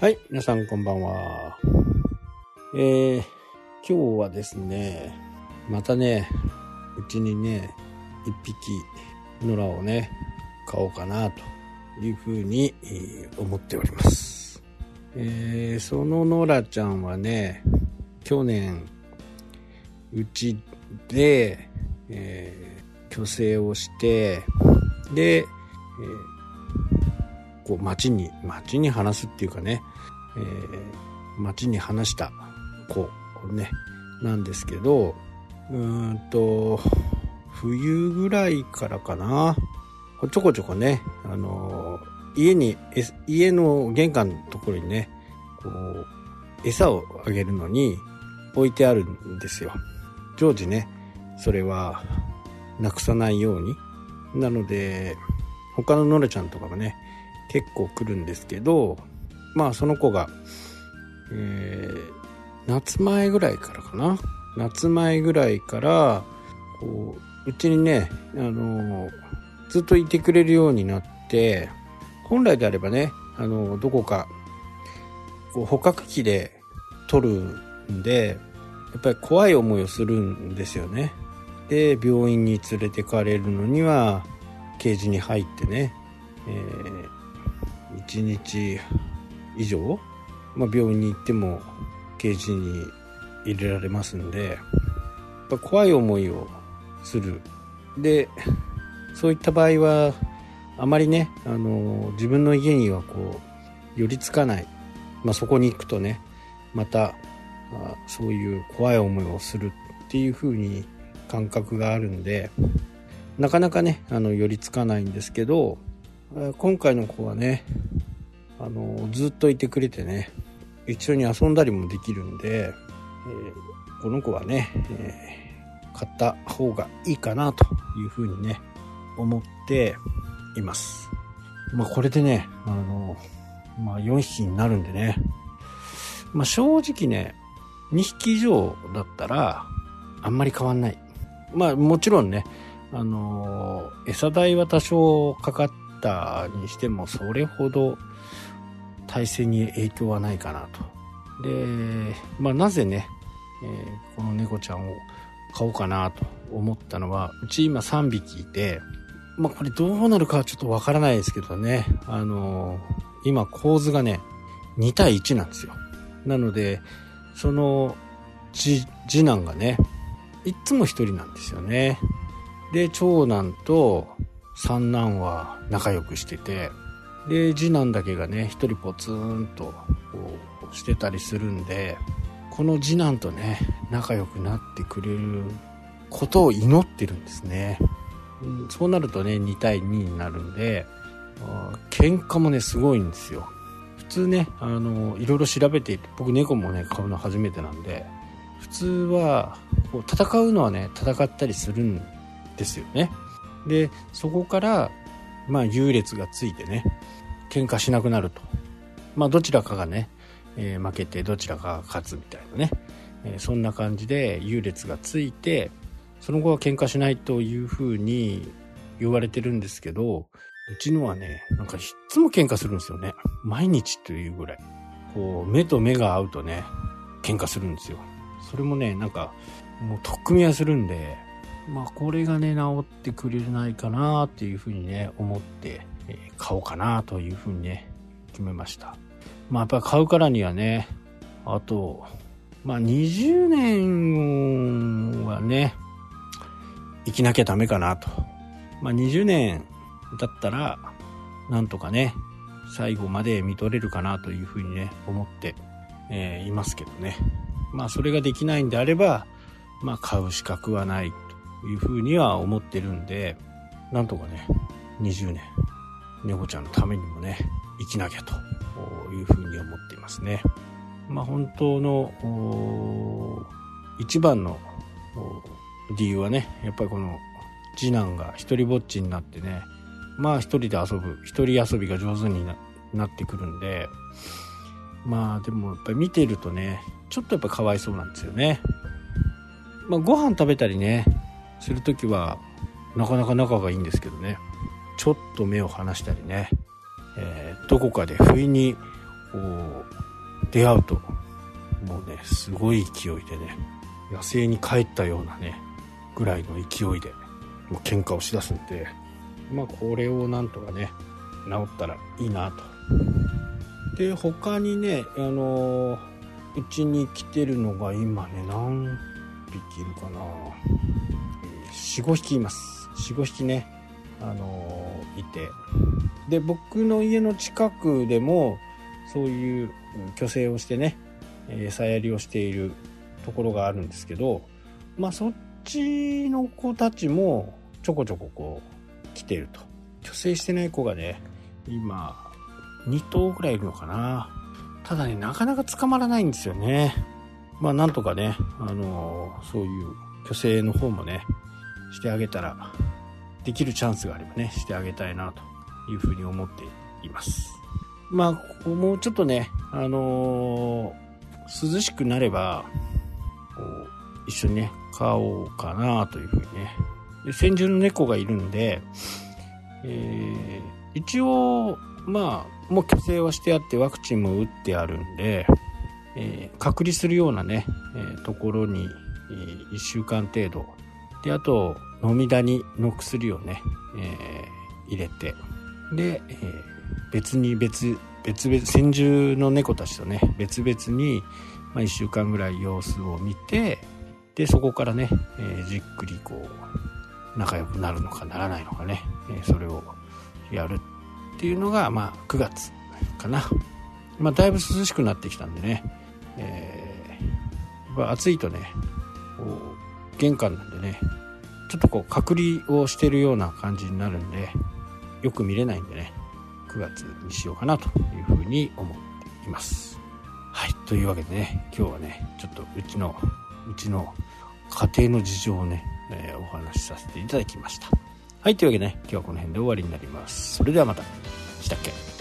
はい、皆さんこんばんは。えー、今日はですね、またね、うちにね、一匹、野良をね、買おうかな、というふうに、思っております。えー、その野良ちゃんはね、去年、うちで、えー虚勢をして、で、えーこう街に、街に話すっていうかね、えー街に話した子ね、なんですけど、うーんと、冬ぐらいからかな、ちょこちょこね、あのー家に、家の玄関のところにね、こう、餌をあげるのに置いてあるんですよ。常時ね、それはなくさないように。なので、他のノラちゃんとかもね、結構来るんですけど、まあその子が、えー夏前ぐらいからかな。夏前ぐらいから、こう、うちにね、あのーずっといてくれるようになって、本来であればね、あのーどこか、こう捕獲器で取るんで、やっぱり怖い思いをするんですよね。で、病院に連れてかれるのには、ケージに入ってね、えー、1日以上、まあ、病院に行ってもケージに入れられますんで、怖い思いをする。で、そういった場合は、あまりね、あの、自分の家にはこう、寄りつかない。まあ、そこに行くとね、また、あそういう怖い思いをするっていう風に感覚があるんで、なかなかね、あの、寄りつかないんですけど、今回の子はね、あの、ずっといてくれてね、一緒に遊んだりもできるんで、えーこの子はね、えー買った方がいいかなというふうにね、思っています。まあこれでね、あの、まあ4匹になるんでね、まあ正直ね、2匹以上だったら、あんまり変わんない。まあもちろんね、あのー餌代は多少かかったにしても、それほど体制に影響はないかなと。で、まあなぜね、えーこの猫ちゃんを買おうかなと思ったのは、うち今3匹いて、まあこれどうなるかはちょっとわからないですけどね、あのー今構図がね、2対1なんですよ。なので、その、次、男がね、いっつも一人なんですよね。で、長男と三男は仲良くしてて、で、次男だけがね、一人ポツンとこうしてたりするんで、この次男とね、仲良くなってくれることを祈ってるんですね。うんそうなるとね、2対2になるんで、喧嘩もね、すごいんですよ。普通ね、あの、いろいろ調べて、僕猫もね、飼うの初めてなんで、普通は、こう戦うのはね、戦ったりするんですよね。で、そこから、まあ、優劣がついてね、喧嘩しなくなると。まあ、どちらかがね、えー負けてどちらかが勝つみたいなね、えーそんな感じで優劣がついて、その後は喧嘩しないというふうに言われてるんですけど、うちのはね、なんかいっつも喧嘩するんですよね。毎日というぐらい。こう、目と目が合うとね、喧嘩するんですよ。それもね、なんか、もう取っ組み合いするんで、まあこれがね、治ってくれないかなっていうふうにね、思って、えー買おうかなというふうにね、決めました。まあやっぱり買うからにはね、あと、まあ20年はね、生きなきゃダメかなと。まあ20年だったら、なんとかね、最後まで見とれるかなというふうにね、思って、えーいますけどね。まあそれができないんであれば、まあ買う資格はないいうふうには思ってるんで、なんとかね、20年、猫ちゃんのためにもね、生きなきゃというふうに思っていますね。まあ本当の、一番の理由はね、やっぱりこの次男が一人ぼっちになってね、まあ一人で遊ぶ、一人遊びが上手にななってくるんで、まあでもやっぱり見てるとね、ちょっとやっぱかわいそうなんですよね。まあご飯食べたりね、するときはなかなか仲がいいんですけどね、ちょっと目を離したりね、えーどこかで不意にこう出会うともうねすごい勢いでね野生に帰ったようなねぐらいの勢いでもう喧嘩をしだすんでまあこれをなんとかね治ったらいいなと。で他にねあのうちに来てるのが今ね何匹いるかな。45匹います。45匹ね。あのいて。で僕の家の近くでもそういう虚勢をしてね餌やりをしているところがあるんですけどまあそっちの子たちもちょこちょここう来てると。虚勢してない子がね今2頭ぐらいいるのかな。ただねなかなか捕まらないんですよね。まあなんとかねあのそういう虚勢の方もねしてあげたらできるチャンスがあればねしてあげたいなというふうに思っています。まあここもうちょっとねあのー、涼しくなればこう一緒にね買おうかなというふうにね。で先住の猫がいるんで、えー、一応まあもう虚勢はしてあってワクチンも打ってあるんで、えー、隔離するようなね、え、ところに、え、1週間程度であと飲みダニの薬をね、えー、入れてで、えー、別に別別々先住の猫たちとね別々に、まあ、1週間ぐらい様子を見てでそこからね、えー、じっくりこう仲良くなるのかならないのかね、えー、それをやるっていうのが、まあ、9月かな、まあ、だいぶ涼しくなってきたんでね、えー、やっぱ暑いとねこう玄関なんでねちょっとこう隔離をしてるような感じになるんでよく見れないんでね9月にしようかなというふうに思っていますはいというわけでね今日はねちょっとうちのうちの家庭の事情をね、えー、お話しさせていただきましたはいというわけでね今日はこの辺で終わりになりますそれではまたしたっけ